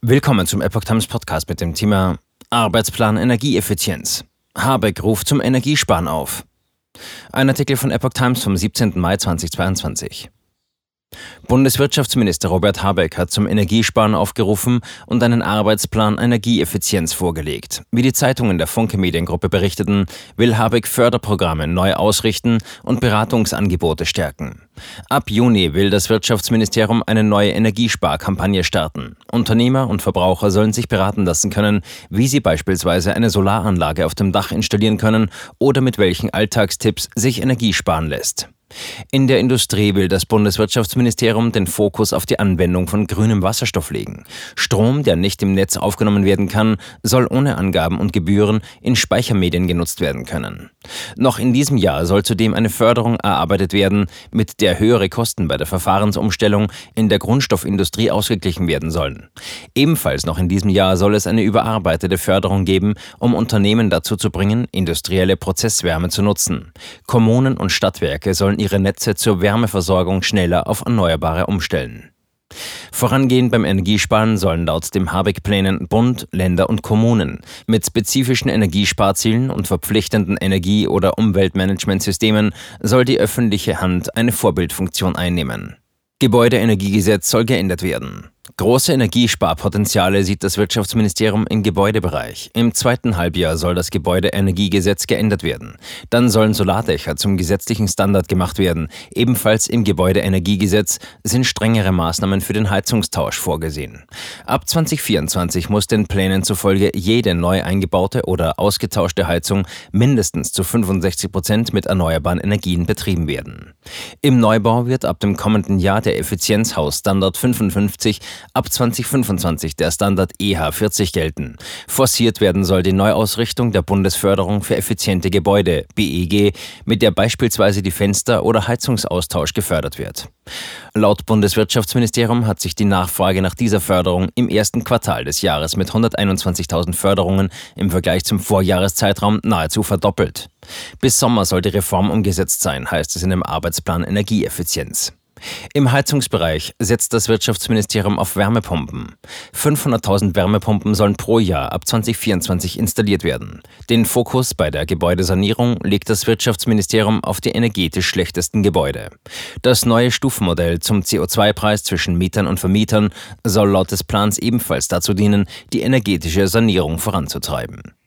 Willkommen zum Epoch Times Podcast mit dem Thema Arbeitsplan Energieeffizienz. Habeck ruft zum Energiesparen auf. Ein Artikel von Epoch Times vom 17. Mai 2022. Bundeswirtschaftsminister Robert Habeck hat zum Energiesparen aufgerufen und einen Arbeitsplan Energieeffizienz vorgelegt. Wie die Zeitungen der Funke Mediengruppe berichteten, will Habeck Förderprogramme neu ausrichten und Beratungsangebote stärken. Ab Juni will das Wirtschaftsministerium eine neue Energiesparkampagne starten. Unternehmer und Verbraucher sollen sich beraten lassen können, wie sie beispielsweise eine Solaranlage auf dem Dach installieren können oder mit welchen Alltagstipps sich Energie sparen lässt. In der Industrie will das Bundeswirtschaftsministerium den Fokus auf die Anwendung von grünem Wasserstoff legen. Strom, der nicht im Netz aufgenommen werden kann, soll ohne Angaben und Gebühren in Speichermedien genutzt werden können. Noch in diesem Jahr soll zudem eine Förderung erarbeitet werden, mit der höhere Kosten bei der Verfahrensumstellung in der Grundstoffindustrie ausgeglichen werden sollen. Ebenfalls noch in diesem Jahr soll es eine überarbeitete Förderung geben, um Unternehmen dazu zu bringen, industrielle Prozesswärme zu nutzen. Kommunen und Stadtwerke sollen ihre Netze zur Wärmeversorgung schneller auf Erneuerbare umstellen. Vorangehend beim Energiesparen sollen laut dem Habeck-Plänen Bund, Länder und Kommunen mit spezifischen Energiesparzielen und verpflichtenden Energie- oder Umweltmanagementsystemen soll die öffentliche Hand eine Vorbildfunktion einnehmen. Gebäudeenergiegesetz soll geändert werden. Große Energiesparpotenziale sieht das Wirtschaftsministerium im Gebäudebereich. Im zweiten Halbjahr soll das Gebäudeenergiegesetz geändert werden. Dann sollen Solardächer zum gesetzlichen Standard gemacht werden. Ebenfalls im Gebäudeenergiegesetz sind strengere Maßnahmen für den Heizungstausch vorgesehen. Ab 2024 muss den Plänen zufolge jede neu eingebaute oder ausgetauschte Heizung mindestens zu 65 Prozent mit erneuerbaren Energien betrieben werden. Im Neubau wird ab dem kommenden Jahr der Effizienzhausstandard 55 ab 2025 der Standard EH40 gelten. Forciert werden soll die Neuausrichtung der Bundesförderung für effiziente Gebäude, BEG, mit der beispielsweise die Fenster- oder Heizungsaustausch gefördert wird. Laut Bundeswirtschaftsministerium hat sich die Nachfrage nach dieser Förderung im ersten Quartal des Jahres mit 121.000 Förderungen im Vergleich zum Vorjahreszeitraum nahezu verdoppelt. Bis Sommer soll die Reform umgesetzt sein, heißt es in dem Arbeitsplan Energieeffizienz. Im Heizungsbereich setzt das Wirtschaftsministerium auf Wärmepumpen. 500.000 Wärmepumpen sollen pro Jahr ab 2024 installiert werden. Den Fokus bei der Gebäudesanierung legt das Wirtschaftsministerium auf die energetisch schlechtesten Gebäude. Das neue Stufenmodell zum CO2-Preis zwischen Mietern und Vermietern soll laut des Plans ebenfalls dazu dienen, die energetische Sanierung voranzutreiben.